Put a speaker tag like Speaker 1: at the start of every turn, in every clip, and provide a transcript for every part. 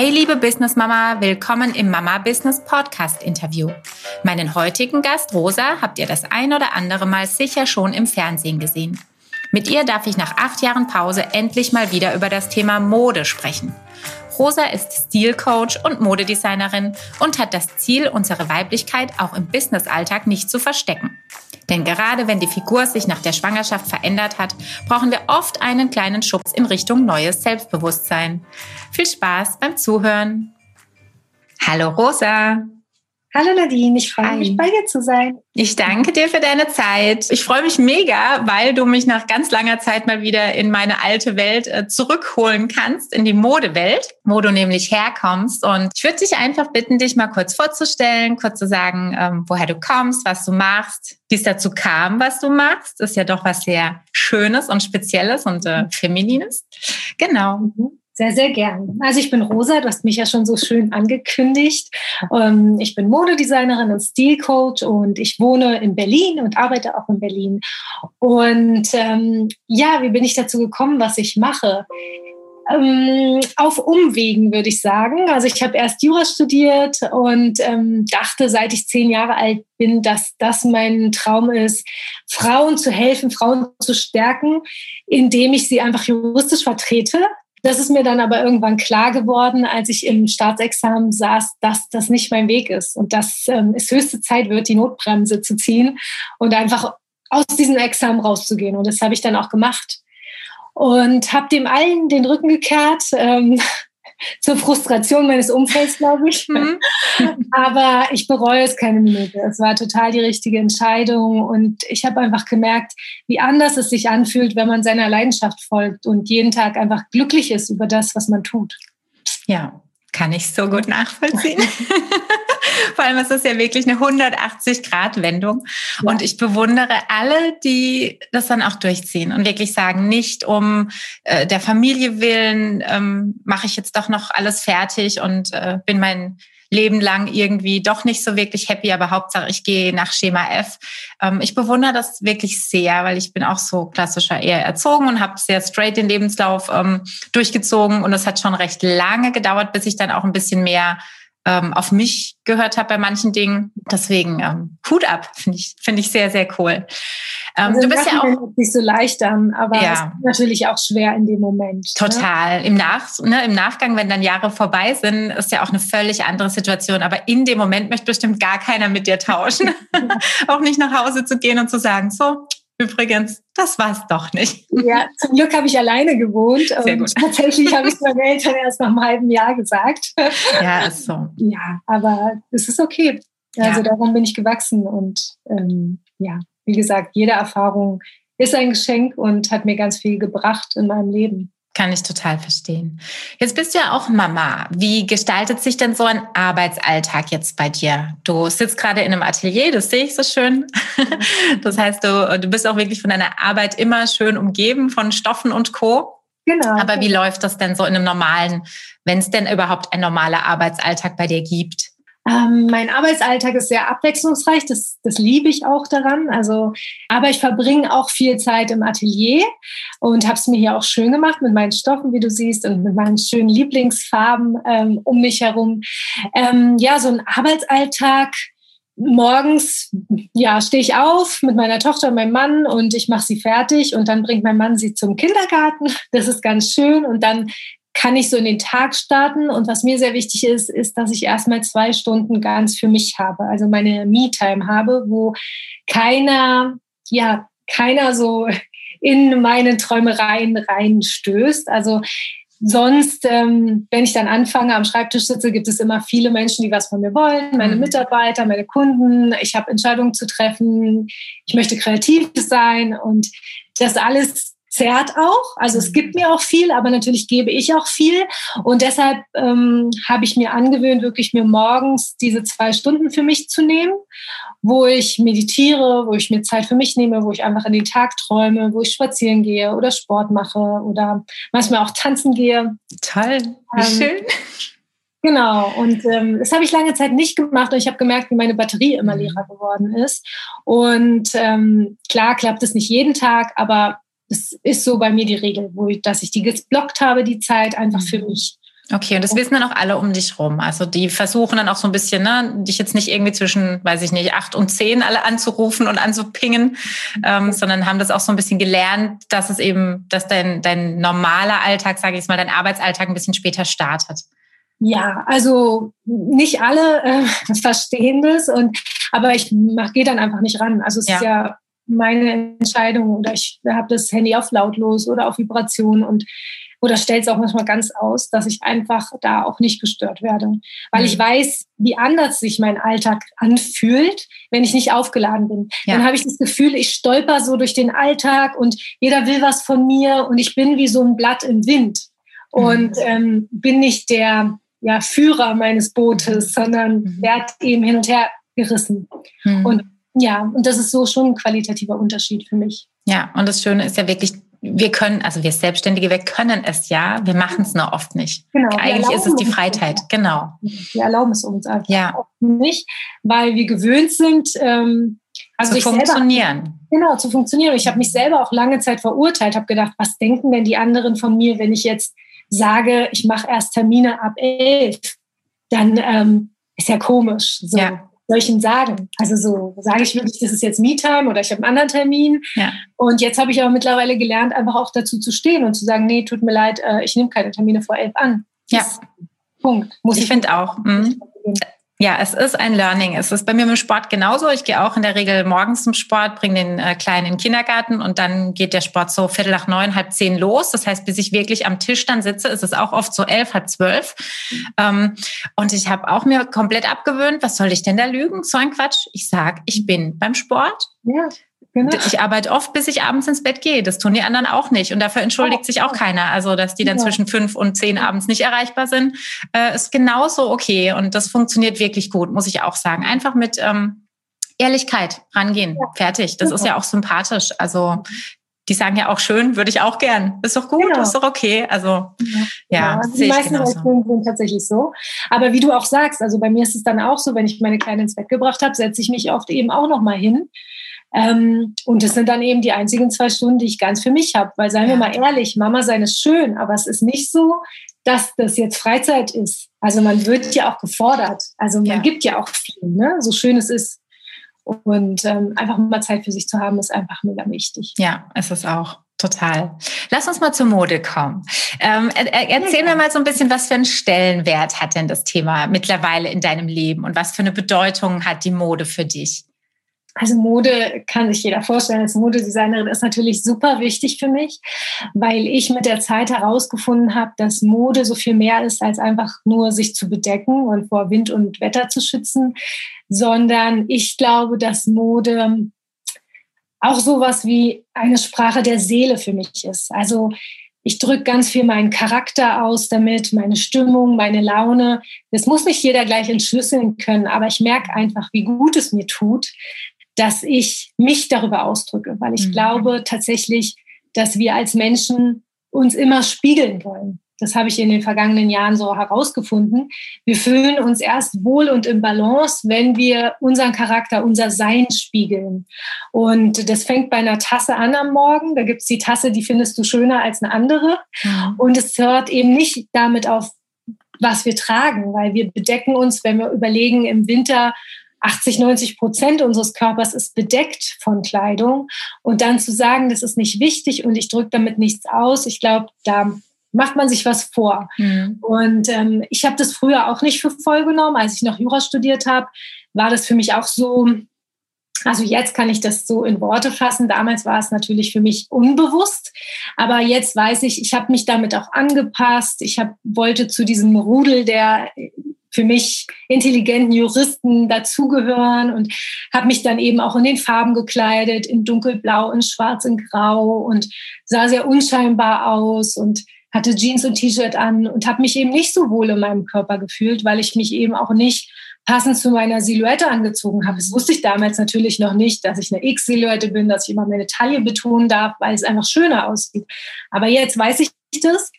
Speaker 1: Hey liebe Business Mama, willkommen im Mama Business Podcast Interview. Meinen heutigen Gast Rosa habt ihr das ein oder andere Mal sicher schon im Fernsehen gesehen. Mit ihr darf ich nach acht Jahren Pause endlich mal wieder über das Thema Mode sprechen. Rosa ist Stilcoach und Modedesignerin und hat das Ziel, unsere Weiblichkeit auch im Businessalltag nicht zu verstecken. Denn gerade wenn die Figur sich nach der Schwangerschaft verändert hat, brauchen wir oft einen kleinen Schubs in Richtung neues Selbstbewusstsein. Viel Spaß beim Zuhören. Hallo Rosa.
Speaker 2: Hallo Nadine, ich freue mich, bei dir zu sein.
Speaker 1: Ich danke dir für deine Zeit. Ich freue mich mega, weil du mich nach ganz langer Zeit mal wieder in meine alte Welt äh, zurückholen kannst, in die Modewelt, wo du nämlich herkommst. Und ich würde dich einfach bitten, dich mal kurz vorzustellen, kurz zu sagen, ähm, woher du kommst, was du machst, wie es dazu kam, was du machst. Das ist ja doch was sehr Schönes und Spezielles und äh, Feminines. Genau.
Speaker 2: Mhm. Sehr, sehr gern. Also ich bin Rosa, du hast mich ja schon so schön angekündigt. Ähm, ich bin Modedesignerin und Stilcoach und ich wohne in Berlin und arbeite auch in Berlin. Und ähm, ja, wie bin ich dazu gekommen, was ich mache? Ähm, auf Umwegen würde ich sagen. Also ich habe erst Jura studiert und ähm, dachte, seit ich zehn Jahre alt bin, dass das mein Traum ist, Frauen zu helfen, Frauen zu stärken, indem ich sie einfach juristisch vertrete. Das ist mir dann aber irgendwann klar geworden, als ich im Staatsexamen saß, dass das nicht mein Weg ist und dass ähm, es höchste Zeit wird, die Notbremse zu ziehen und einfach aus diesem Examen rauszugehen. Und das habe ich dann auch gemacht und habe dem allen den Rücken gekehrt. Ähm, zur Frustration meines Umfelds, glaube ich. Mhm. Aber ich bereue es keine Minute. Es war total die richtige Entscheidung und ich habe einfach gemerkt, wie anders es sich anfühlt, wenn man seiner Leidenschaft folgt und jeden Tag einfach glücklich ist über das, was man tut.
Speaker 1: Ja, kann ich so gut nachvollziehen. Vor allem ist das ja wirklich eine 180-Grad-Wendung. Ja. Und ich bewundere alle, die das dann auch durchziehen und wirklich sagen, nicht um äh, der Familie willen ähm, mache ich jetzt doch noch alles fertig und äh, bin mein Leben lang irgendwie doch nicht so wirklich happy, aber Hauptsache ich gehe nach Schema F. Ähm, ich bewundere das wirklich sehr, weil ich bin auch so klassischer eher erzogen und habe sehr straight den Lebenslauf ähm, durchgezogen und es hat schon recht lange gedauert, bis ich dann auch ein bisschen mehr ähm, auf mich gehört habe bei manchen Dingen. Deswegen ähm, Hut ab, finde ich, finde ich sehr, sehr cool.
Speaker 2: Ähm, also du bist ja auch nicht so leicht an, aber ja. natürlich auch schwer in dem Moment.
Speaker 1: Ne? Total. Ne? Im, Nach, ne, Im Nachgang, wenn dann Jahre vorbei sind, ist ja auch eine völlig andere Situation. Aber in dem Moment möchte bestimmt gar keiner mit dir tauschen. auch nicht nach Hause zu gehen und zu sagen, so, Übrigens, das war es doch nicht.
Speaker 2: Ja, zum Glück habe ich alleine gewohnt. Sehr gut. Tatsächlich habe ich es meinen Eltern erst nach einem halben Jahr gesagt.
Speaker 1: Ja, ist so.
Speaker 2: Ja, aber es ist okay. Also ja. daran bin ich gewachsen und ähm, ja, wie gesagt, jede Erfahrung ist ein Geschenk und hat mir ganz viel gebracht in meinem Leben.
Speaker 1: Kann ich total verstehen. Jetzt bist du ja auch Mama. Wie gestaltet sich denn so ein Arbeitsalltag jetzt bei dir? Du sitzt gerade in einem Atelier, das sehe ich so schön. Das heißt, du, du bist auch wirklich von deiner Arbeit immer schön umgeben von Stoffen und Co. Genau. Aber wie läuft das denn so in einem normalen, wenn es denn überhaupt ein normaler Arbeitsalltag bei dir gibt?
Speaker 2: Ähm, mein Arbeitsalltag ist sehr abwechslungsreich, das, das liebe ich auch daran. Also, aber ich verbringe auch viel Zeit im Atelier und habe es mir hier auch schön gemacht mit meinen Stoffen, wie du siehst, und mit meinen schönen Lieblingsfarben ähm, um mich herum. Ähm, ja, so ein Arbeitsalltag. Morgens ja, stehe ich auf mit meiner Tochter und meinem Mann und ich mache sie fertig und dann bringt mein Mann sie zum Kindergarten. Das ist ganz schön und dann kann ich so in den Tag starten. Und was mir sehr wichtig ist, ist, dass ich erstmal zwei Stunden ganz für mich habe, also meine Me-Time habe, wo keiner, ja, keiner so in meine Träumereien reinstößt. Also sonst, ähm, wenn ich dann anfange, am Schreibtisch sitze, gibt es immer viele Menschen, die was von mir wollen. Meine mhm. Mitarbeiter, meine Kunden. Ich habe Entscheidungen zu treffen. Ich möchte kreativ sein und das alles zerrt auch. Also es gibt mir auch viel, aber natürlich gebe ich auch viel. Und deshalb ähm, habe ich mir angewöhnt, wirklich mir morgens diese zwei Stunden für mich zu nehmen, wo ich meditiere, wo ich mir Zeit für mich nehme, wo ich einfach in den Tag träume, wo ich spazieren gehe oder Sport mache oder manchmal auch tanzen gehe.
Speaker 1: Toll, wie ähm, schön.
Speaker 2: Genau, und ähm, das habe ich lange Zeit nicht gemacht und ich habe gemerkt, wie meine Batterie immer mhm. leerer geworden ist. Und ähm, klar klappt es nicht jeden Tag, aber das ist so bei mir die Regel, wo ich, dass ich die geblockt habe, die Zeit einfach für mhm. mich.
Speaker 1: Okay, und das wissen dann auch alle um dich rum. Also die versuchen dann auch so ein bisschen, ne, dich jetzt nicht irgendwie zwischen, weiß ich nicht, acht und zehn alle anzurufen und anzupingen, ähm, sondern haben das auch so ein bisschen gelernt, dass es eben, dass dein, dein normaler Alltag, sage ich jetzt mal, dein Arbeitsalltag ein bisschen später startet.
Speaker 2: Ja, also nicht alle äh, verstehen das und aber ich gehe dann einfach nicht ran. Also es ja. ist ja meine Entscheidung oder ich habe das Handy auf lautlos oder auf Vibration und oder stelle es auch manchmal ganz aus, dass ich einfach da auch nicht gestört werde. Weil mhm. ich weiß, wie anders sich mein Alltag anfühlt, wenn ich nicht aufgeladen bin. Ja. Dann habe ich das Gefühl, ich stolper so durch den Alltag und jeder will was von mir und ich bin wie so ein Blatt im Wind. Mhm. Und ähm, bin nicht der ja, Führer meines Bootes, sondern mhm. werde eben hin und her gerissen. Mhm. Und ja, und das ist so schon ein qualitativer Unterschied für mich.
Speaker 1: Ja, und das Schöne ist ja wirklich, wir können, also wir Selbstständige, wir können es ja, wir machen es nur oft nicht. Genau. Eigentlich ist es die Freiheit, genau.
Speaker 2: Wir erlauben es uns einfach ja. oft nicht, weil wir gewöhnt sind, ähm,
Speaker 1: also zu funktionieren. Selber,
Speaker 2: genau, zu funktionieren. Ich habe mich selber auch lange Zeit verurteilt, habe gedacht, was denken denn die anderen von mir, wenn ich jetzt sage, ich mache erst Termine ab elf? Dann ähm, ist ja komisch. So. Ja soll ich Ihnen sagen? Also so sage ich wirklich, das ist jetzt Me-Time oder ich habe einen anderen Termin. Ja. Und jetzt habe ich aber mittlerweile gelernt, einfach auch dazu zu stehen und zu sagen, nee, tut mir leid, äh, ich nehme keine Termine vor elf an.
Speaker 1: Ja. Punkt. Muss ich, ich finde auch. Mh. Ja, es ist ein Learning. Es ist bei mir im Sport genauso. Ich gehe auch in der Regel morgens zum Sport, bringe den äh, Kleinen in den Kindergarten und dann geht der Sport so viertel nach neun, halb zehn los. Das heißt, bis ich wirklich am Tisch dann sitze, ist es auch oft so elf, halb zwölf. Ähm, und ich habe auch mir komplett abgewöhnt, was soll ich denn da lügen? So ein Quatsch. Ich sag, ich bin beim Sport. Ja. Genau. Ich arbeite oft, bis ich abends ins Bett gehe. Das tun die anderen auch nicht. Und dafür entschuldigt oh, sich auch keiner. Also, dass die dann ja. zwischen fünf und zehn abends nicht erreichbar sind, äh, ist genauso okay. Und das funktioniert wirklich gut, muss ich auch sagen. Einfach mit ähm, Ehrlichkeit rangehen. Ja. Fertig. Das ist ja auch sympathisch. Also, die sagen ja auch schön, würde ich auch gern. Ist doch gut, genau. ist doch okay. Also ja, ja also
Speaker 2: die meisten Reaktionen sind tatsächlich so. Aber wie du auch sagst, also bei mir ist es dann auch so, wenn ich meine Kleine ins Bett gebracht habe, setze ich mich oft eben auch noch mal hin ähm, und das sind dann eben die einzigen zwei Stunden, die ich ganz für mich habe. Weil seien wir mal ehrlich, Mama sein ist schön, aber es ist nicht so, dass das jetzt Freizeit ist. Also man wird ja auch gefordert. Also man ja. gibt ja auch viel, ne? so schön es ist. Und ähm, einfach mal Zeit für sich zu haben, ist einfach mega wichtig.
Speaker 1: Ja, es ist auch. Total. Lass uns mal zur Mode kommen. Ähm, erzähl mir mal so ein bisschen, was für einen Stellenwert hat denn das Thema mittlerweile in deinem Leben und was für eine Bedeutung hat die Mode für dich?
Speaker 2: Also Mode kann sich jeder vorstellen. Als Modedesignerin ist natürlich super wichtig für mich, weil ich mit der Zeit herausgefunden habe, dass Mode so viel mehr ist, als einfach nur sich zu bedecken und vor Wind und Wetter zu schützen, sondern ich glaube, dass Mode auch sowas wie eine Sprache der Seele für mich ist. Also ich drücke ganz viel meinen Charakter aus damit, meine Stimmung, meine Laune. Das muss nicht jeder gleich entschlüsseln können, aber ich merke einfach, wie gut es mir tut, dass ich mich darüber ausdrücke, weil ich mhm. glaube tatsächlich, dass wir als Menschen uns immer spiegeln wollen. Das habe ich in den vergangenen Jahren so herausgefunden. Wir fühlen uns erst wohl und im Balance, wenn wir unseren Charakter, unser Sein spiegeln. Und das fängt bei einer Tasse an am Morgen. Da gibt es die Tasse, die findest du schöner als eine andere. Mhm. Und es hört eben nicht damit auf, was wir tragen, weil wir bedecken uns, wenn wir überlegen, im Winter 80, 90 Prozent unseres Körpers ist bedeckt von Kleidung. Und dann zu sagen, das ist nicht wichtig und ich drücke damit nichts aus, ich glaube, da macht man sich was vor. Mhm. Und ähm, ich habe das früher auch nicht für voll genommen. Als ich noch Jura studiert habe, war das für mich auch so, also jetzt kann ich das so in Worte fassen. Damals war es natürlich für mich unbewusst, aber jetzt weiß ich, ich habe mich damit auch angepasst. Ich hab, wollte zu diesem Rudel der für mich intelligenten Juristen dazugehören und habe mich dann eben auch in den Farben gekleidet, in dunkelblau, in schwarz, in grau und sah sehr unscheinbar aus und hatte Jeans und T-Shirt an und habe mich eben nicht so wohl in meinem Körper gefühlt, weil ich mich eben auch nicht passend zu meiner Silhouette angezogen habe. Das wusste ich damals natürlich noch nicht, dass ich eine X-Silhouette bin, dass ich immer meine Taille betonen darf, weil es einfach schöner aussieht. Aber jetzt weiß ich das.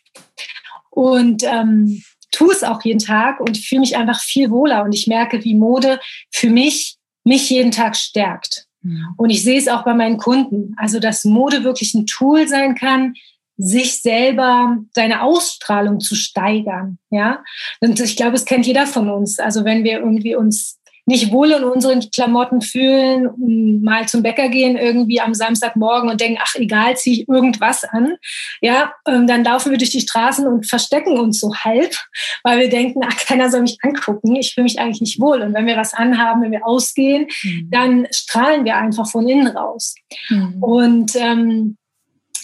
Speaker 2: Und ähm, tue es auch jeden Tag und fühle mich einfach viel wohler und ich merke, wie Mode für mich mich jeden Tag stärkt. Mhm. Und ich sehe es auch bei meinen Kunden, also dass Mode wirklich ein Tool sein kann, sich selber, seine Ausstrahlung zu steigern, ja. Und ich glaube, es kennt jeder von uns. Also wenn wir irgendwie uns nicht wohl in unseren Klamotten fühlen, mal zum Bäcker gehen irgendwie am Samstagmorgen und denken, ach egal, ziehe ich irgendwas an, ja, ähm, dann laufen wir durch die Straßen und verstecken uns so halb, weil wir denken, ach keiner soll mich angucken, ich fühle mich eigentlich nicht wohl. Und wenn wir was anhaben, wenn wir ausgehen, mhm. dann strahlen wir einfach von innen raus. Mhm. Und ähm,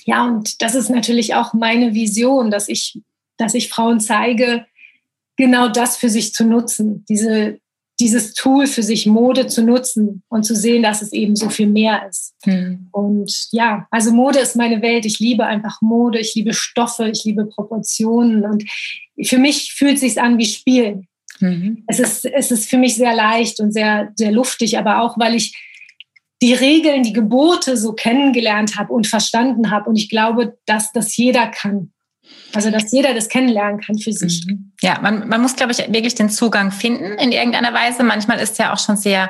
Speaker 2: ja, und das ist natürlich auch meine Vision, dass ich, dass ich Frauen zeige, genau das für sich zu nutzen, diese dieses Tool für sich Mode zu nutzen und zu sehen, dass es eben so viel mehr ist. Mhm. Und ja, also Mode ist meine Welt. Ich liebe einfach Mode, ich liebe Stoffe, ich liebe Proportionen und für mich fühlt es sich an wie Spielen. Mhm. Es, ist, es ist für mich sehr leicht und sehr, sehr luftig, aber auch, weil ich die Regeln, die Gebote so kennengelernt habe und verstanden habe. Und ich glaube, dass das jeder kann. Also, dass jeder das kennenlernen kann für sich. Mhm.
Speaker 1: Ja, man, man muss, glaube ich, wirklich den Zugang finden in irgendeiner Weise. Manchmal ist ja auch schon sehr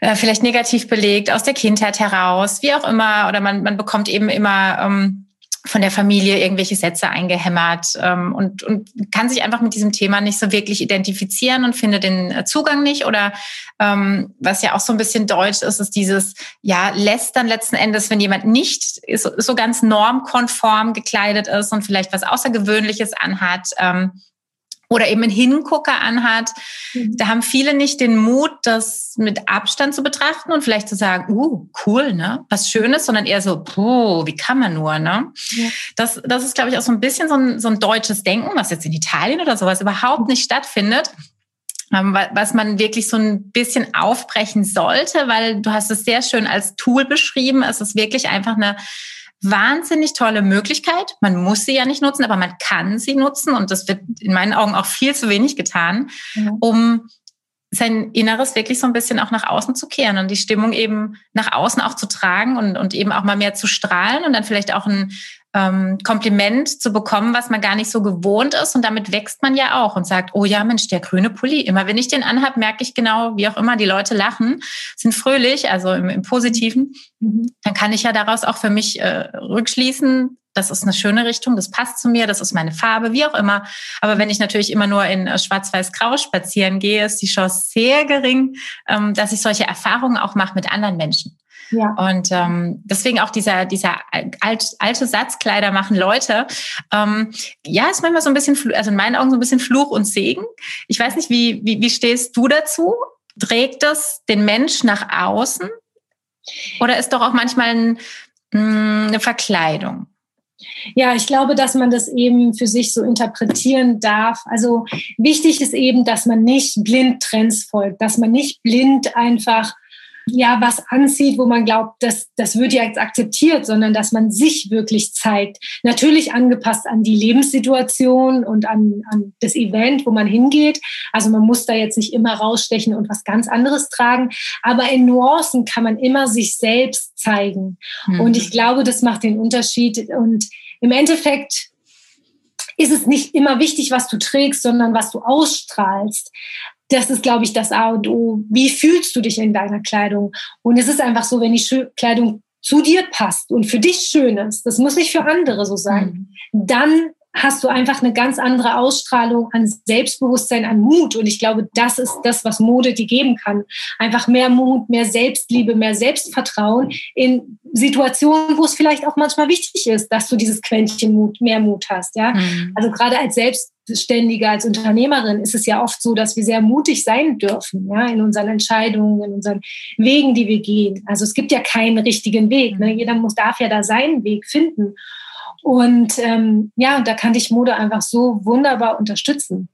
Speaker 1: äh, vielleicht negativ belegt aus der Kindheit heraus, wie auch immer. Oder man, man bekommt eben immer ähm, von der Familie irgendwelche Sätze eingehämmert ähm, und, und kann sich einfach mit diesem Thema nicht so wirklich identifizieren und findet den äh, Zugang nicht. Oder ähm, was ja auch so ein bisschen deutsch ist, ist dieses, ja, lässt dann letzten Endes, wenn jemand nicht so, so ganz normkonform gekleidet ist und vielleicht was Außergewöhnliches anhat, ähm, oder eben einen Hingucker anhat. Mhm. Da haben viele nicht den Mut, das mit Abstand zu betrachten und vielleicht zu sagen, uh, cool, ne? Was Schönes, sondern eher so, puh, wie kann man nur, ne? Ja. Das, das ist, glaube ich, auch so ein bisschen so ein, so ein deutsches Denken, was jetzt in Italien oder sowas überhaupt nicht stattfindet ähm, was man wirklich so ein bisschen aufbrechen sollte, weil du hast es sehr schön als Tool beschrieben. Es ist wirklich einfach eine wahnsinnig tolle Möglichkeit. Man muss sie ja nicht nutzen, aber man kann sie nutzen und das wird in meinen Augen auch viel zu wenig getan, mhm. um sein Inneres wirklich so ein bisschen auch nach außen zu kehren und die Stimmung eben nach außen auch zu tragen und, und eben auch mal mehr zu strahlen und dann vielleicht auch ein ähm, Kompliment zu bekommen, was man gar nicht so gewohnt ist. Und damit wächst man ja auch und sagt, oh ja, Mensch, der grüne Pulli. Immer wenn ich den anhab, merke ich genau, wie auch immer, die Leute lachen, sind fröhlich, also im, im Positiven. Mhm. Dann kann ich ja daraus auch für mich äh, rückschließen, das ist eine schöne Richtung, das passt zu mir, das ist meine Farbe, wie auch immer. Aber wenn ich natürlich immer nur in äh, Schwarz-Weiß-Grau spazieren gehe, ist die Chance sehr gering, ähm, dass ich solche Erfahrungen auch mache mit anderen Menschen. Ja. Und ähm, deswegen auch dieser, dieser alt, alte Satzkleider machen Leute. Ähm, ja, ist manchmal so ein bisschen, also in meinen Augen so ein bisschen Fluch und Segen. Ich weiß nicht, wie, wie, wie stehst du dazu? Trägt das den Mensch nach außen? Oder ist doch auch manchmal ein, hm, eine Verkleidung?
Speaker 2: Ja, ich glaube, dass man das eben für sich so interpretieren darf. Also wichtig ist eben, dass man nicht blind Trends folgt, dass man nicht blind einfach ja was anzieht, wo man glaubt, dass das wird ja jetzt akzeptiert, sondern dass man sich wirklich zeigt. Natürlich angepasst an die Lebenssituation und an, an das Event, wo man hingeht. Also man muss da jetzt nicht immer rausstechen und was ganz anderes tragen, aber in Nuancen kann man immer sich selbst zeigen. Mhm. Und ich glaube, das macht den Unterschied. Und im Endeffekt ist es nicht immer wichtig, was du trägst, sondern was du ausstrahlst das ist, glaube ich, das A und O. Wie fühlst du dich in deiner Kleidung? Und es ist einfach so, wenn die Kleidung zu dir passt und für dich schön ist, das muss nicht für andere so sein, mhm. dann hast du einfach eine ganz andere Ausstrahlung an Selbstbewusstsein, an Mut. Und ich glaube, das ist das, was Mode dir geben kann. Einfach mehr Mut, mehr Selbstliebe, mehr Selbstvertrauen in Situationen, wo es vielleicht auch manchmal wichtig ist, dass du dieses Quäntchen Mut, mehr Mut hast. Ja, mhm. also gerade als Selbstständige, als Unternehmerin ist es ja oft so, dass wir sehr mutig sein dürfen, ja, in unseren Entscheidungen, in unseren Wegen, die wir gehen. Also es gibt ja keinen richtigen Weg. Ne? Jeder muss, darf ja da seinen Weg finden. Und ähm, ja, da kann dich Mode einfach so wunderbar unterstützen.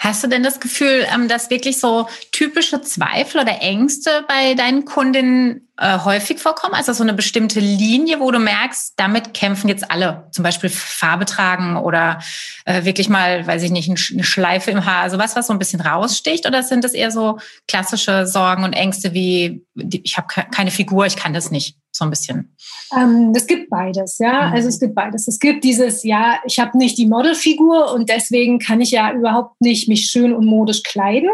Speaker 1: Hast du denn das Gefühl, ähm, dass wirklich so typische Zweifel oder Ängste bei deinen Kundinnen äh, häufig vorkommen? Also so eine bestimmte Linie, wo du merkst, damit kämpfen jetzt alle. Zum Beispiel Farbe tragen oder äh, wirklich mal, weiß ich nicht, eine Schleife im Haar. Also was, was so ein bisschen raussticht? Oder sind das eher so klassische Sorgen und Ängste wie, ich habe keine Figur, ich kann das nicht? so ein bisschen?
Speaker 2: Ähm, es gibt beides, ja. Mhm. Also es gibt beides. Es gibt dieses, ja, ich habe nicht die Modelfigur und deswegen kann ich ja überhaupt nicht mich schön und modisch kleiden.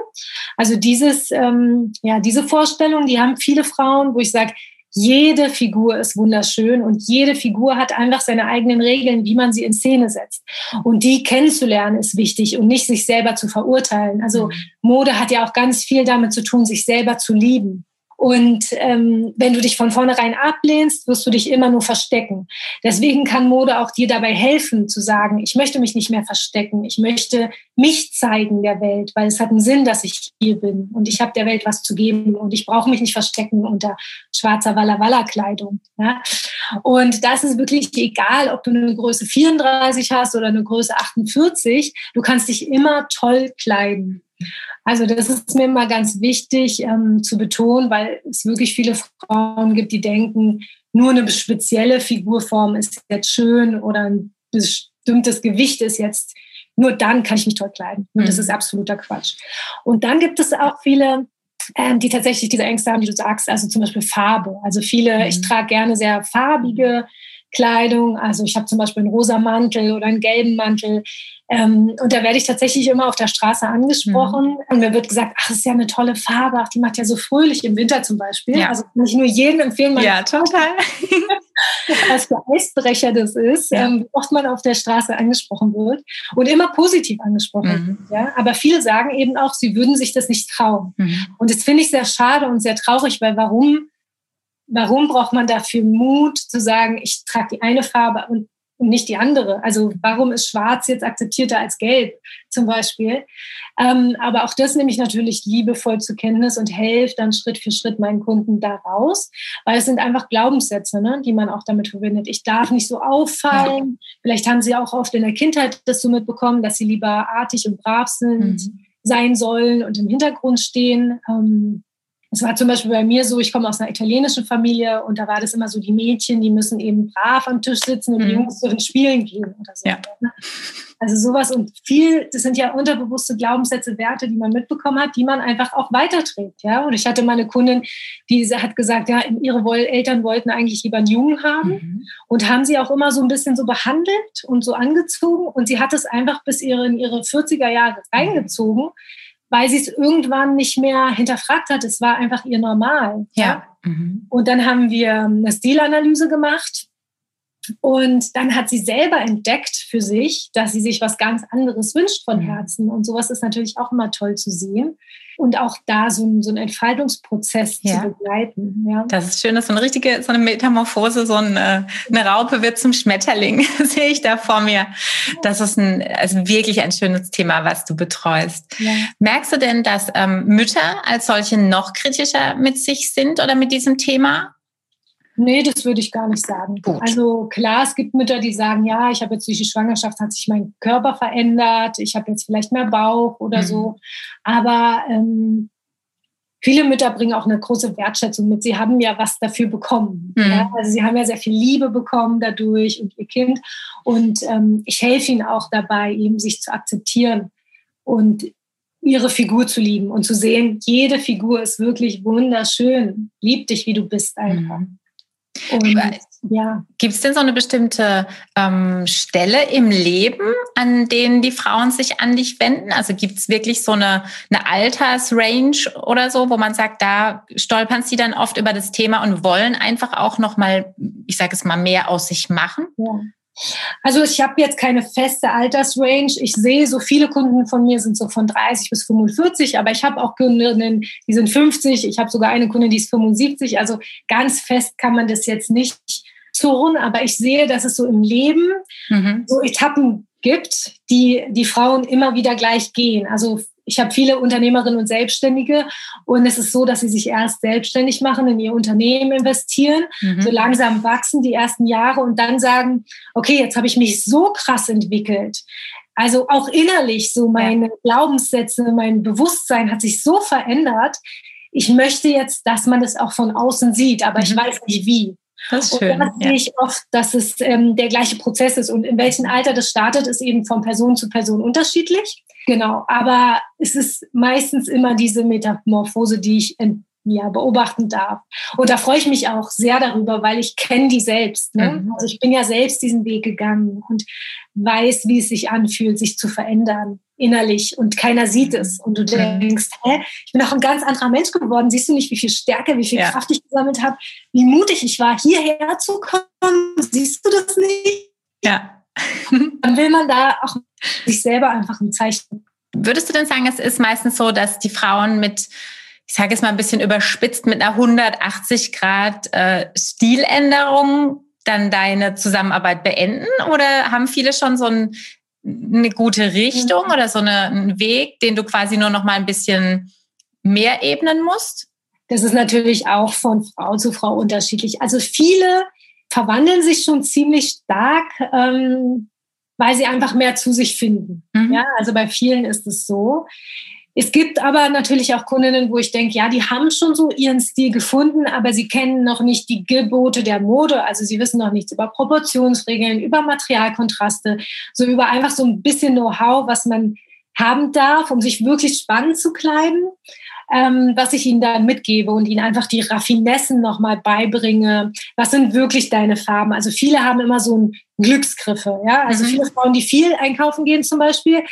Speaker 2: Also dieses, ähm, ja, diese Vorstellung, die haben viele Frauen, wo ich sage, jede Figur ist wunderschön und jede Figur hat einfach seine eigenen Regeln, wie man sie in Szene setzt. Und die kennenzulernen ist wichtig und nicht sich selber zu verurteilen. Also mhm. Mode hat ja auch ganz viel damit zu tun, sich selber zu lieben. Und ähm, wenn du dich von vornherein ablehnst, wirst du dich immer nur verstecken. Deswegen kann Mode auch dir dabei helfen, zu sagen, ich möchte mich nicht mehr verstecken. Ich möchte mich zeigen der Welt, weil es hat einen Sinn, dass ich hier bin. Und ich habe der Welt was zu geben. Und ich brauche mich nicht verstecken unter schwarzer Walla Walla Kleidung. Ja? Und das ist wirklich egal, ob du eine Größe 34 hast oder eine Größe 48. Du kannst dich immer toll kleiden. Also das ist mir immer ganz wichtig ähm, zu betonen, weil es wirklich viele Frauen gibt, die denken, nur eine spezielle Figurform ist jetzt schön oder ein bestimmtes Gewicht ist jetzt, nur dann kann ich mich toll kleiden. Und das mhm. ist absoluter Quatsch. Und dann gibt es auch viele, ähm, die tatsächlich diese Ängste haben, die du sagst, also zum Beispiel Farbe. Also viele, mhm. ich trage gerne sehr farbige Kleidung. Also ich habe zum Beispiel einen rosa Mantel oder einen gelben Mantel. Ähm, und da werde ich tatsächlich immer auf der Straße angesprochen. Mhm. Und mir wird gesagt, ach, das ist ja eine tolle Farbe, ach, die macht ja so fröhlich im Winter zum Beispiel. Ja. Also kann ich nur jedem empfehlen.
Speaker 1: Ja, total.
Speaker 2: was für Eisbrecher das ist, ja. ähm, oft man auf der Straße angesprochen wird und immer positiv angesprochen mhm. Ja? Aber viele sagen eben auch, sie würden sich das nicht trauen. Mhm. Und das finde ich sehr schade und sehr traurig, weil warum warum braucht man dafür Mut zu sagen, ich trage die eine Farbe und nicht die andere? Also warum ist Schwarz jetzt akzeptierter als Gelb zum Beispiel? Ähm, aber auch das nehme ich natürlich liebevoll zur Kenntnis und helfe dann Schritt für Schritt meinen Kunden daraus, weil es sind einfach Glaubenssätze, ne, die man auch damit verbindet. Ich darf nicht so auffallen. Ja. Vielleicht haben sie auch oft in der Kindheit das so mitbekommen, dass sie lieber artig und brav sind, mhm. sein sollen und im Hintergrund stehen. Ähm, es war zum Beispiel bei mir so, ich komme aus einer italienischen Familie und da war das immer so, die Mädchen, die müssen eben brav am Tisch sitzen und mhm. die Jungs dürfen spielen gehen oder so. Ja. Also sowas und viel, das sind ja unterbewusste Glaubenssätze, Werte, die man mitbekommen hat, die man einfach auch weiterträgt. Ja? Und ich hatte mal eine Kundin, die hat gesagt, ja, ihre Eltern wollten eigentlich lieber einen Jungen haben mhm. und haben sie auch immer so ein bisschen so behandelt und so angezogen und sie hat es einfach bis ihre, in ihre 40er Jahre reingezogen weil sie es irgendwann nicht mehr hinterfragt hat. Es war einfach ihr Normal.
Speaker 1: Ja. ja? Mhm.
Speaker 2: Und dann haben wir eine Stilanalyse gemacht. Und dann hat sie selber entdeckt für sich, dass sie sich was ganz anderes wünscht von mhm. Herzen. Und sowas ist natürlich auch immer toll zu sehen und auch da so, ein, so einen Entfaltungsprozess ja. zu begleiten. Ja.
Speaker 1: Das ist schön, dass so eine richtige, so eine Metamorphose, so eine, eine Raupe wird zum Schmetterling, sehe ich da vor mir. Das ist ein, also wirklich ein schönes Thema, was du betreust. Ja. Merkst du denn, dass ähm, Mütter als solche noch kritischer mit sich sind oder mit diesem Thema?
Speaker 2: Nee, das würde ich gar nicht sagen. Gut. Also klar, es gibt Mütter, die sagen, ja, ich habe jetzt durch die Schwangerschaft hat sich mein Körper verändert, ich habe jetzt vielleicht mehr Bauch oder mhm. so. Aber ähm, viele Mütter bringen auch eine große Wertschätzung mit. Sie haben ja was dafür bekommen. Mhm. Ja? Also sie haben ja sehr viel Liebe bekommen dadurch und ihr Kind. Und ähm, ich helfe ihnen auch dabei, eben sich zu akzeptieren und ihre Figur zu lieben und zu sehen, jede Figur ist wirklich wunderschön. Lieb dich, wie du bist einfach. Mhm.
Speaker 1: Und, ja. Gibt es denn so eine bestimmte ähm, Stelle im Leben, an denen die Frauen sich an dich wenden? Also gibt es wirklich so eine, eine Altersrange oder so, wo man sagt, da stolpern sie dann oft über das Thema und wollen einfach auch noch mal, ich sage es mal, mehr aus sich machen?
Speaker 2: Ja. Also ich habe jetzt keine feste Altersrange. Ich sehe, so viele Kunden von mir sind so von 30 bis 45, aber ich habe auch Kundinnen, die sind 50. Ich habe sogar eine Kundin, die ist 75. Also ganz fest kann man das jetzt nicht zurren, aber ich sehe, dass es so im Leben mhm. so Etappen gibt, die die Frauen immer wieder gleich gehen. Also ich habe viele Unternehmerinnen und Selbstständige und es ist so, dass sie sich erst selbstständig machen, in ihr Unternehmen investieren, mhm. so langsam wachsen die ersten Jahre und dann sagen, okay, jetzt habe ich mich so krass entwickelt. Also auch innerlich so meine ja. Glaubenssätze, mein Bewusstsein hat sich so verändert. Ich möchte jetzt, dass man das auch von außen sieht, aber mhm. ich weiß nicht wie.
Speaker 1: Das ist schön. Und
Speaker 2: da sehe ich oft, dass es ähm, der gleiche Prozess ist. Und in welchem Alter das startet, ist eben von Person zu Person unterschiedlich. Genau, aber es ist meistens immer diese Metamorphose, die ich ja, beobachten darf. Und da freue ich mich auch sehr darüber, weil ich kenne die selbst. Ne? Mhm. Also ich bin ja selbst diesen Weg gegangen und weiß, wie es sich anfühlt, sich zu verändern innerlich und keiner sieht es. Und du mhm. denkst, hä, ich bin auch ein ganz anderer Mensch geworden. Siehst du nicht, wie viel Stärke, wie viel ja. Kraft ich gesammelt habe, wie mutig ich war, hierher zu kommen? Siehst du das nicht?
Speaker 1: Ja.
Speaker 2: Dann will man da auch sich selber einfach ein Zeichen.
Speaker 1: Würdest du denn sagen, es ist meistens so, dass die Frauen mit ich sage es mal ein bisschen überspitzt, mit einer 180 Grad äh, Stiländerung dann deine Zusammenarbeit beenden? Oder haben viele schon so ein, eine gute Richtung oder so eine, einen Weg, den du quasi nur noch mal ein bisschen mehr ebnen musst?
Speaker 2: Das ist natürlich auch von Frau zu Frau unterschiedlich. Also viele verwandeln sich schon ziemlich stark, ähm, weil sie einfach mehr zu sich finden. Mhm. Ja, also bei vielen ist es so. Es gibt aber natürlich auch Kundinnen, wo ich denke, ja, die haben schon so ihren Stil gefunden, aber sie kennen noch nicht die Gebote der Mode. Also sie wissen noch nichts über Proportionsregeln, über Materialkontraste, so über einfach so ein bisschen Know-how, was man haben darf, um sich wirklich spannend zu kleiden ähm, was ich ihnen dann mitgebe und ihnen einfach die Raffinessen nochmal beibringe. Was sind wirklich deine Farben? Also viele haben immer so ein Glücksgriffe, ja. Also mhm. viele Frauen, die viel einkaufen gehen zum Beispiel,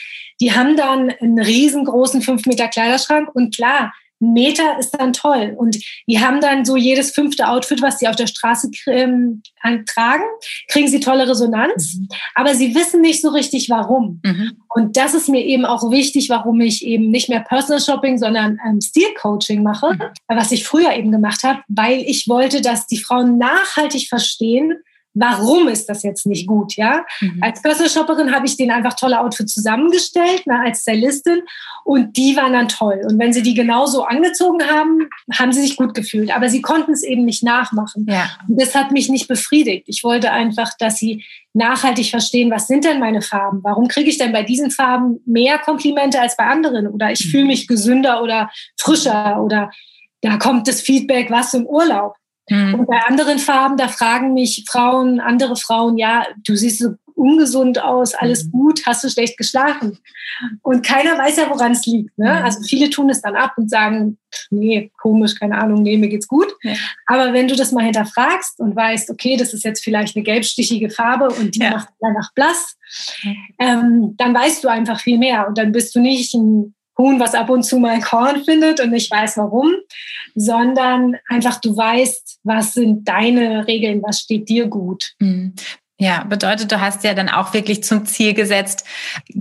Speaker 2: die haben dann einen riesengroßen 5 Meter Kleiderschrank und klar, Meter ist dann toll. Und die haben dann so jedes fünfte Outfit, was sie auf der Straße ähm, tragen, kriegen sie tolle Resonanz. Mhm. Aber sie wissen nicht so richtig, warum. Mhm. Und das ist mir eben auch wichtig, warum ich eben nicht mehr Personal Shopping, sondern ähm, Stil-Coaching mache, mhm. was ich früher eben gemacht habe, weil ich wollte, dass die Frauen nachhaltig verstehen, warum ist das jetzt nicht gut, ja? Mhm. Als Personal Shopperin habe ich denen einfach tolle Outfits zusammengestellt, na, als Stylistin und die waren dann toll. Und wenn sie die genauso angezogen haben, haben sie sich gut gefühlt, aber sie konnten es eben nicht nachmachen. Ja. Und das hat mich nicht befriedigt. Ich wollte einfach, dass sie nachhaltig verstehen, was sind denn meine Farben? Warum kriege ich denn bei diesen Farben mehr Komplimente als bei anderen? Oder ich mhm. fühle mich gesünder oder frischer oder da kommt das Feedback, was im Urlaub. Mhm. Und bei anderen Farben, da fragen mich Frauen, andere Frauen, ja, du siehst so ungesund aus, alles mhm. gut, hast du schlecht geschlafen? Und keiner weiß ja, woran es liegt. Ne? Mhm. Also viele tun es dann ab und sagen, nee, komisch, keine Ahnung, nee, mir geht's gut. Ja. Aber wenn du das mal hinterfragst und weißt, okay, das ist jetzt vielleicht eine gelbstichige Farbe und die ja. macht danach blass, ähm, dann weißt du einfach viel mehr und dann bist du nicht ein Huhn, was ab und zu mal Korn findet und nicht weiß warum, sondern einfach du weißt, was sind deine Regeln, was steht dir gut.
Speaker 1: Mhm. Ja, bedeutet, du hast ja dann auch wirklich zum Ziel gesetzt,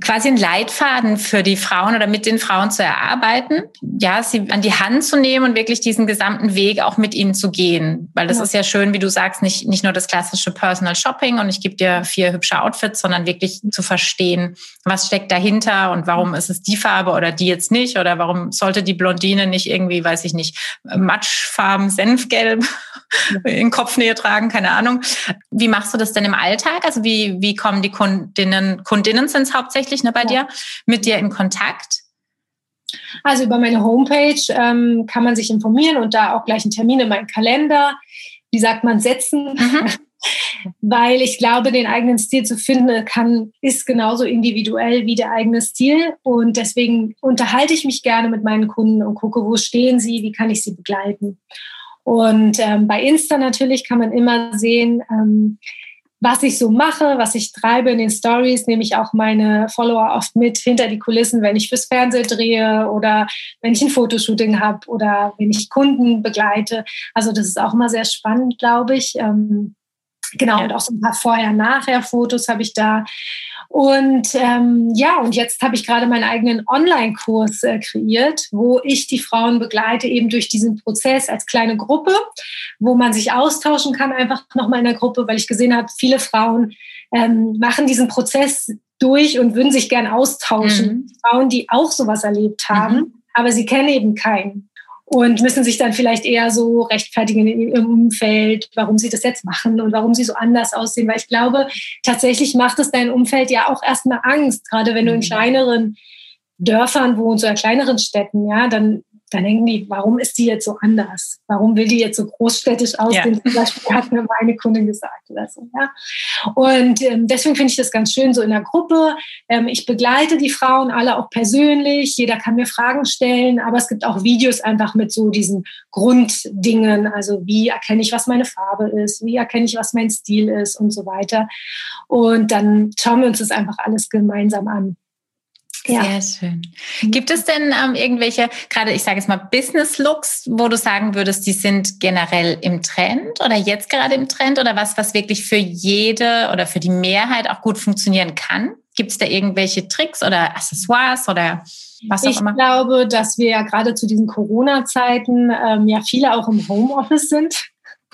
Speaker 1: quasi einen Leitfaden für die Frauen oder mit den Frauen zu erarbeiten, ja, sie an die Hand zu nehmen und wirklich diesen gesamten Weg auch mit ihnen zu gehen. Weil das ja. ist ja schön, wie du sagst, nicht, nicht nur das klassische Personal Shopping und ich gebe dir vier hübsche Outfits, sondern wirklich zu verstehen, was steckt dahinter und warum ist es die Farbe oder die jetzt nicht oder warum sollte die Blondine nicht irgendwie, weiß ich nicht, Matschfarben, Senfgelb in Kopfnähe tragen, keine Ahnung. Wie machst du das denn im Alltag? Alltag? Also wie, wie kommen die Kundinnen, Kundinnen sind es hauptsächlich ne, bei ja. dir, mit dir in Kontakt?
Speaker 2: Also über meine Homepage ähm, kann man sich informieren und da auch gleich einen Termin in meinen Kalender, wie sagt man, setzen. Mhm. Weil ich glaube, den eigenen Stil zu finden kann, ist genauso individuell wie der eigene Stil. Und deswegen unterhalte ich mich gerne mit meinen Kunden und gucke, wo stehen sie, wie kann ich sie begleiten. Und ähm, bei Insta natürlich kann man immer sehen, ähm, was ich so mache, was ich treibe in den Stories, nehme ich auch meine Follower oft mit hinter die Kulissen, wenn ich fürs Fernsehen drehe oder wenn ich ein Fotoshooting habe oder wenn ich Kunden begleite. Also das ist auch immer sehr spannend, glaube ich. Ähm, genau, und auch so ein paar Vorher-Nachher-Fotos habe ich da. Und ähm, ja, und jetzt habe ich gerade meinen eigenen Online-Kurs äh, kreiert, wo ich die Frauen begleite, eben durch diesen Prozess als kleine Gruppe, wo man sich austauschen kann, einfach nochmal in der Gruppe, weil ich gesehen habe, viele Frauen ähm, machen diesen Prozess durch und würden sich gern austauschen. Mhm. Frauen, die auch sowas erlebt haben, mhm. aber sie kennen eben keinen und müssen sich dann vielleicht eher so rechtfertigen in ihrem Umfeld, warum sie das jetzt machen und warum sie so anders aussehen. Weil ich glaube, tatsächlich macht es dein Umfeld ja auch erstmal Angst, gerade wenn du in mhm. kleineren Dörfern wohnst oder kleineren Städten, ja, dann dann denken die, warum ist die jetzt so anders? Warum will die jetzt so großstädtisch aussehen? Ja. Zum Beispiel hat mir meine Kundin gesagt oder so. Ja? Und ähm, deswegen finde ich das ganz schön so in der Gruppe. Ähm, ich begleite die Frauen alle auch persönlich. Jeder kann mir Fragen stellen, aber es gibt auch Videos einfach mit so diesen Grunddingen. Also wie erkenne ich, was meine Farbe ist? Wie erkenne ich, was mein Stil ist und so weiter. Und dann schauen wir uns das einfach alles gemeinsam an.
Speaker 1: Ja. Sehr schön. Gibt es denn ähm, irgendwelche, gerade ich sage jetzt mal Business-Looks, wo du sagen würdest, die sind generell im Trend oder jetzt gerade im Trend oder was, was wirklich für jede oder für die Mehrheit auch gut funktionieren kann? Gibt es da irgendwelche Tricks oder Accessoires oder was auch
Speaker 2: ich
Speaker 1: immer?
Speaker 2: Ich glaube, dass wir ja gerade zu diesen Corona-Zeiten ähm, ja viele auch im Homeoffice sind.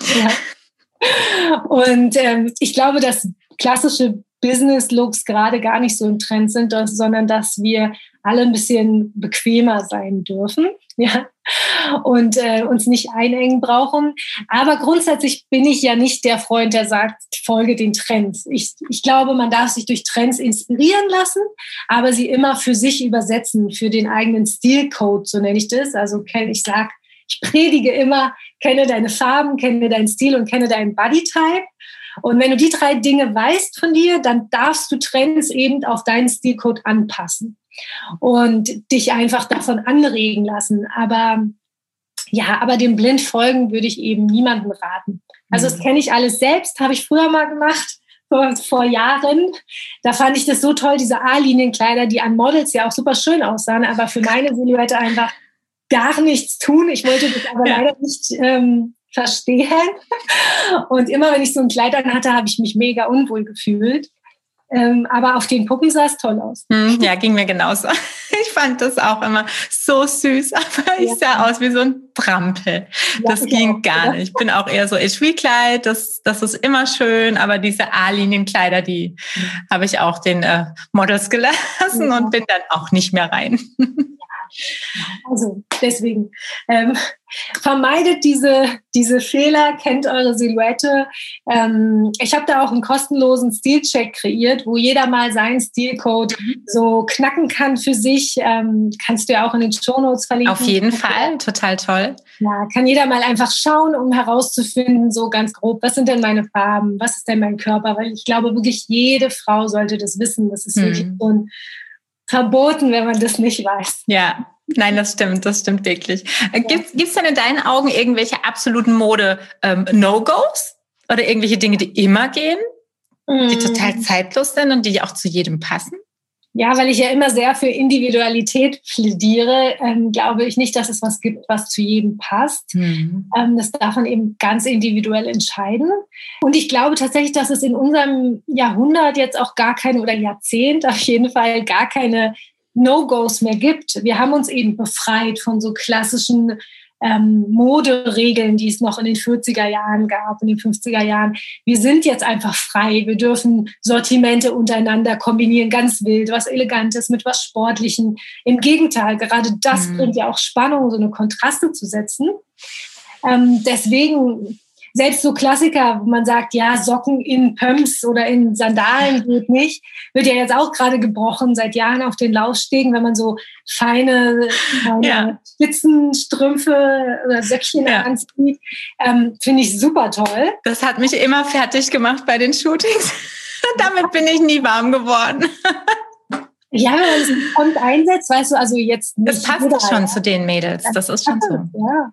Speaker 2: ja. Und ähm, ich glaube, dass klassische Business-Looks gerade gar nicht so im Trend sind, sondern dass wir alle ein bisschen bequemer sein dürfen, ja, und äh, uns nicht einengen brauchen. Aber grundsätzlich bin ich ja nicht der Freund, der sagt, folge den Trends. Ich, ich glaube, man darf sich durch Trends inspirieren lassen, aber sie immer für sich übersetzen, für den eigenen Stilcode, so nenne ich das. Also ich sage, ich predige immer, kenne deine Farben, kenne deinen Stil und kenne deinen Bodytype. Und wenn du die drei Dinge weißt von dir, dann darfst du Trends eben auf deinen Stilcode anpassen und dich einfach davon anregen lassen. Aber ja, aber dem blind folgen würde ich eben niemandem raten. Also das mhm. kenne ich alles selbst, habe ich früher mal gemacht. Vor, vor Jahren. Da fand ich das so toll, diese A-Linienkleider, die an Models ja auch super schön aussahen, aber für meine Silhouette einfach gar nichts tun. Ich wollte das aber ja. leider nicht ähm, verstehen. Und immer wenn ich so ein Kleid an hatte, habe ich mich mega unwohl gefühlt. Ähm, aber auf den Puppen sah es toll aus.
Speaker 1: Hm, ja, ging mir genauso. Ich fand das auch immer so süß, aber ich ja. sah aus wie so ein Brampel. Ja, das ging auch, gar nicht. Ich bin auch eher so Etui-Kleid, das, das ist immer schön, aber diese A-Linien-Kleider, die mhm. habe ich auch den äh, Models gelassen ja. und bin dann auch nicht mehr rein.
Speaker 2: Also deswegen ähm, vermeidet diese, diese Fehler, kennt eure Silhouette. Ähm, ich habe da auch einen kostenlosen Stilcheck kreiert, wo jeder mal seinen Stilcode mhm. so knacken kann für sich. Ähm, kannst du ja auch in den Shownotes verlinken.
Speaker 1: Auf jeden Fall, total toll.
Speaker 2: Ja, kann jeder mal einfach schauen, um herauszufinden, so ganz grob, was sind denn meine Farben, was ist denn mein Körper? Weil ich glaube wirklich, jede Frau sollte das wissen. Das ist mhm. wirklich so ein verboten, wenn man das nicht weiß.
Speaker 1: Ja, nein, das stimmt, das stimmt wirklich. Äh, Gibt es denn in deinen Augen irgendwelche absoluten Mode-No-Gos ähm, oder irgendwelche Dinge, die immer gehen, die mm. total zeitlos sind und die auch zu jedem passen?
Speaker 2: Ja, weil ich ja immer sehr für Individualität plädiere, ähm, glaube ich nicht, dass es was gibt, was zu jedem passt. Mhm. Ähm, das darf man eben ganz individuell entscheiden. Und ich glaube tatsächlich, dass es in unserem Jahrhundert jetzt auch gar keine oder Jahrzehnt auf jeden Fall gar keine No-Gos mehr gibt. Wir haben uns eben befreit von so klassischen ähm, Moderegeln, die es noch in den 40er Jahren gab, in den 50er Jahren. Wir sind jetzt einfach frei. Wir dürfen Sortimente untereinander kombinieren, ganz wild, was Elegantes mit was Sportlichen. Im Gegenteil, gerade das mhm. bringt ja auch Spannung, so eine Kontraste zu setzen. Ähm, deswegen selbst so Klassiker, wo man sagt, ja, Socken in Pumps oder in Sandalen geht nicht, wird ja jetzt auch gerade gebrochen seit Jahren auf den Laufstegen, wenn man so feine, feine ja. Spitzenstrümpfe oder Söckchen ja. anzieht. Ähm, Finde ich super toll.
Speaker 1: Das hat mich immer fertig gemacht bei den Shootings. Damit bin ich nie warm geworden.
Speaker 2: Ja, wenn man es kommt einsetzt, weißt du, also jetzt
Speaker 1: nicht. Das passt schon zu den Mädels, das, das ist schon so.
Speaker 2: Ja.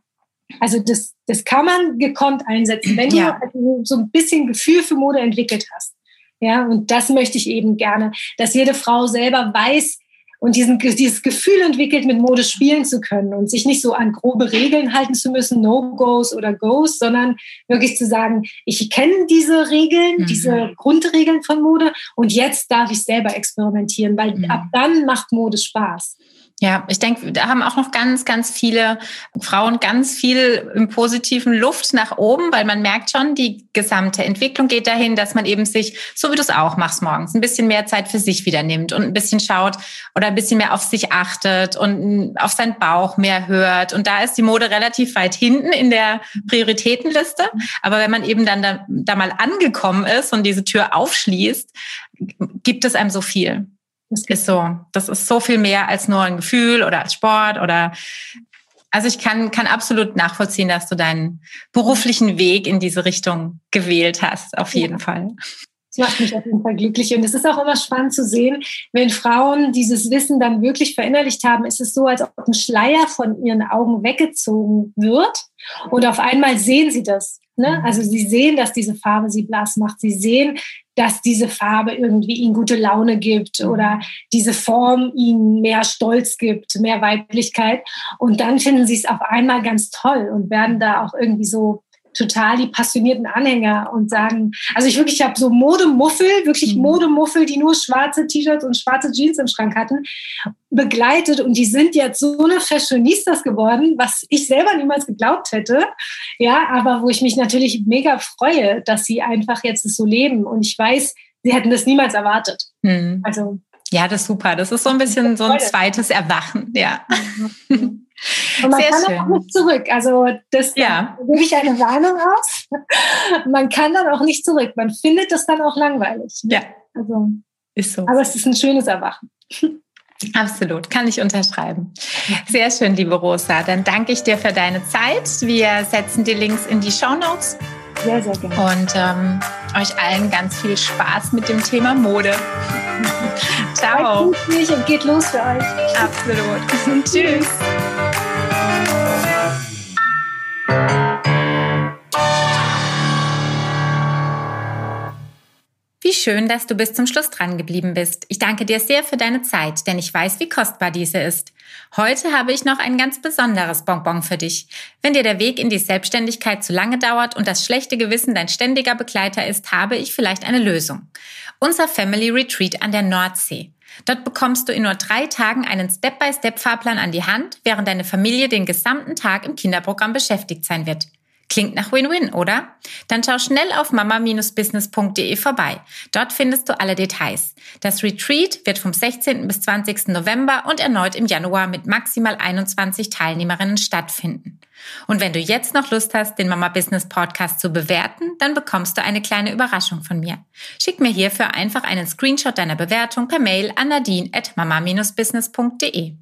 Speaker 2: Also das, das kann man gekonnt einsetzen, wenn ja. du so ein bisschen Gefühl für Mode entwickelt hast. Ja, und das möchte ich eben gerne, dass jede Frau selber weiß und diesen, dieses Gefühl entwickelt, mit Mode spielen zu können und sich nicht so an grobe Regeln halten zu müssen, No-Gos oder Goes, sondern wirklich zu sagen, ich kenne diese Regeln, mhm. diese Grundregeln von Mode und jetzt darf ich selber experimentieren, weil mhm. ab dann macht Mode Spaß.
Speaker 1: Ja, ich denke, da haben auch noch ganz, ganz viele Frauen ganz viel im positiven Luft nach oben, weil man merkt schon, die gesamte Entwicklung geht dahin, dass man eben sich, so wie du es auch machst morgens, ein bisschen mehr Zeit für sich wieder nimmt und ein bisschen schaut oder ein bisschen mehr auf sich achtet und auf seinen Bauch mehr hört. Und da ist die Mode relativ weit hinten in der Prioritätenliste. Aber wenn man eben dann da, da mal angekommen ist und diese Tür aufschließt, gibt es einem so viel. Das ist so. Das ist so viel mehr als nur ein Gefühl oder als Sport oder also ich kann, kann absolut nachvollziehen, dass du deinen beruflichen Weg in diese Richtung gewählt hast, auf jeden ja. Fall.
Speaker 2: Das macht mich auf jeden Fall glücklich. Und es ist auch immer spannend zu sehen, wenn Frauen dieses Wissen dann wirklich verinnerlicht haben, ist es so, als ob ein Schleier von ihren Augen weggezogen wird. Und auf einmal sehen sie das. Ne? Mhm. Also sie sehen, dass diese Farbe sie blass macht. Sie sehen, dass diese Farbe irgendwie ihnen gute Laune gibt
Speaker 1: Mhm.
Speaker 2: oder diese Form ihnen mehr Stolz gibt, mehr Weiblichkeit. Und dann finden sie es auf einmal ganz toll und werden da auch irgendwie so total die passionierten Anhänger und sagen, also ich wirklich habe so Modemuffel, wirklich
Speaker 1: Mhm.
Speaker 2: Modemuffel, die nur schwarze T-Shirts und schwarze Jeans im Schrank hatten, begleitet und die sind jetzt so eine Fashionistas geworden, was ich selber niemals geglaubt hätte. Ja, aber wo ich mich natürlich mega freue, dass sie einfach jetzt es so leben und ich weiß, sie hätten das niemals erwartet.
Speaker 1: Hm.
Speaker 2: Also
Speaker 1: Ja, das ist super. Das ist so ein bisschen so ein zweites Erwachen. Ja.
Speaker 2: Und man
Speaker 1: Sehr
Speaker 2: kann
Speaker 1: schön.
Speaker 2: auch nicht zurück. Also das
Speaker 1: Ja.
Speaker 2: gebe ich eine Warnung aus. Man kann dann auch nicht zurück. Man findet das dann auch langweilig.
Speaker 1: Ja,
Speaker 2: Also,
Speaker 1: ist so.
Speaker 2: aber es ist ein schönes Erwachen.
Speaker 1: Absolut, kann ich unterschreiben. Sehr schön, liebe Rosa. Dann danke ich dir für deine Zeit. Wir setzen die Links in die Show Notes
Speaker 2: Sehr, sehr gerne.
Speaker 1: und ähm, euch allen ganz viel Spaß mit dem Thema Mode. Ciao.
Speaker 2: Mich und geht los für euch.
Speaker 1: Absolut. Tschüss. Wie schön, dass du bis zum Schluss dran geblieben bist. Ich danke dir sehr für deine Zeit, denn ich weiß, wie kostbar diese ist. Heute habe ich noch ein ganz besonderes Bonbon für dich. Wenn dir der Weg in die Selbstständigkeit zu lange dauert und das schlechte Gewissen dein ständiger Begleiter ist, habe ich vielleicht eine Lösung. Unser Family Retreat an der Nordsee. Dort bekommst du in nur drei Tagen einen Step-by-Step-Fahrplan an die Hand, während deine Familie den gesamten Tag im Kinderprogramm beschäftigt sein wird. Klingt nach Win-Win, oder? Dann schau schnell auf mama-business.de vorbei. Dort findest du alle Details. Das Retreat wird vom 16. bis 20. November und erneut im Januar mit maximal 21 Teilnehmerinnen stattfinden. Und wenn du jetzt noch Lust hast, den Mama Business Podcast zu bewerten, dann bekommst du eine kleine Überraschung von mir. Schick mir hierfür einfach einen Screenshot deiner Bewertung per Mail an nadine at mama-business.de.